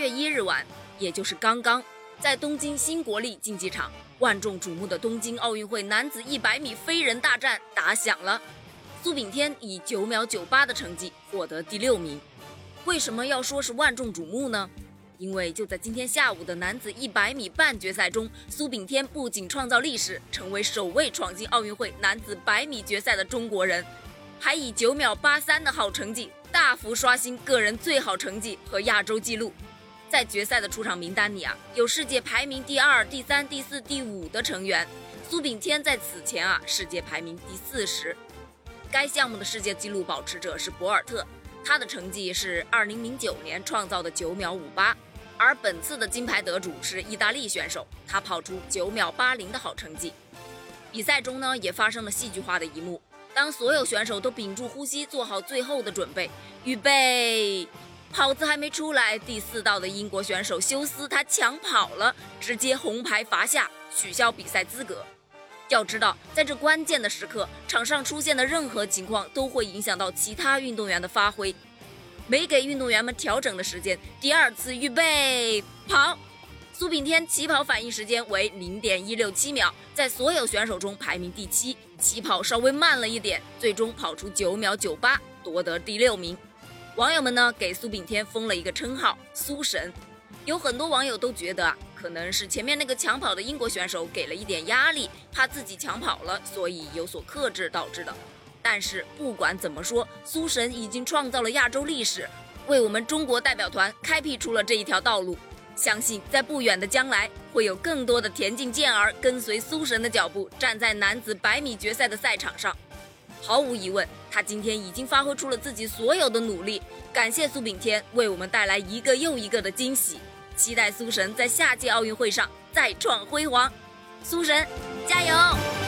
月一日晚，也就是刚刚，在东京新国立竞技场，万众瞩目的东京奥运会男子一百米飞人大战打响了。苏炳添以九秒九八的成绩获得第六名。为什么要说是万众瞩目呢？因为就在今天下午的男子一百米半决赛中，苏炳添不仅创造历史，成为首位闯进奥运会男子百米决赛的中国人，还以九秒八三的好成绩大幅刷新个人最好成绩和亚洲纪录。在决赛的出场名单里啊，有世界排名第二、第三、第四、第五的成员。苏炳添在此前啊，世界排名第四十。该项目的世界纪录保持者是博尔特，他的成绩是二零零九年创造的九秒五八。而本次的金牌得主是意大利选手，他跑出九秒八零的好成绩。比赛中呢，也发生了戏剧化的一幕，当所有选手都屏住呼吸，做好最后的准备，预备，跑。姿还没出来，第四道的英国选手休斯他抢跑。了，直接红牌罚下，取消比赛资格。要知道，在这关键的时刻，场上出现的任何情况都会影响到其他运动员的发挥。没给运动员们调整的时间。第二次预备跑，苏炳添起跑。反应时间为零点一六七秒，在所有选手中排名第七，起跑。稍微慢了一点，最终跑。出九秒九八，夺得第六名。网友们呢给苏炳添封了一个称号“苏神”，有很多网友都觉得啊，可能是前面那个抢跑的英国选手给了一点压力，怕自己抢跑了，所以有所克制导致的。但是不管怎么说，苏神已经创造了亚洲历史，为我们中国代表团开辟出了这一条道路。相信在不远的将来，会有更多的田径健儿跟随苏神的脚步，站在男子百米决赛的赛场上。毫无疑问，他今天已经发挥出了自己所有的努力。感谢苏炳添为我们带来一个又一个的惊喜，期待苏神在下届奥运会上再创辉煌。苏神，加油！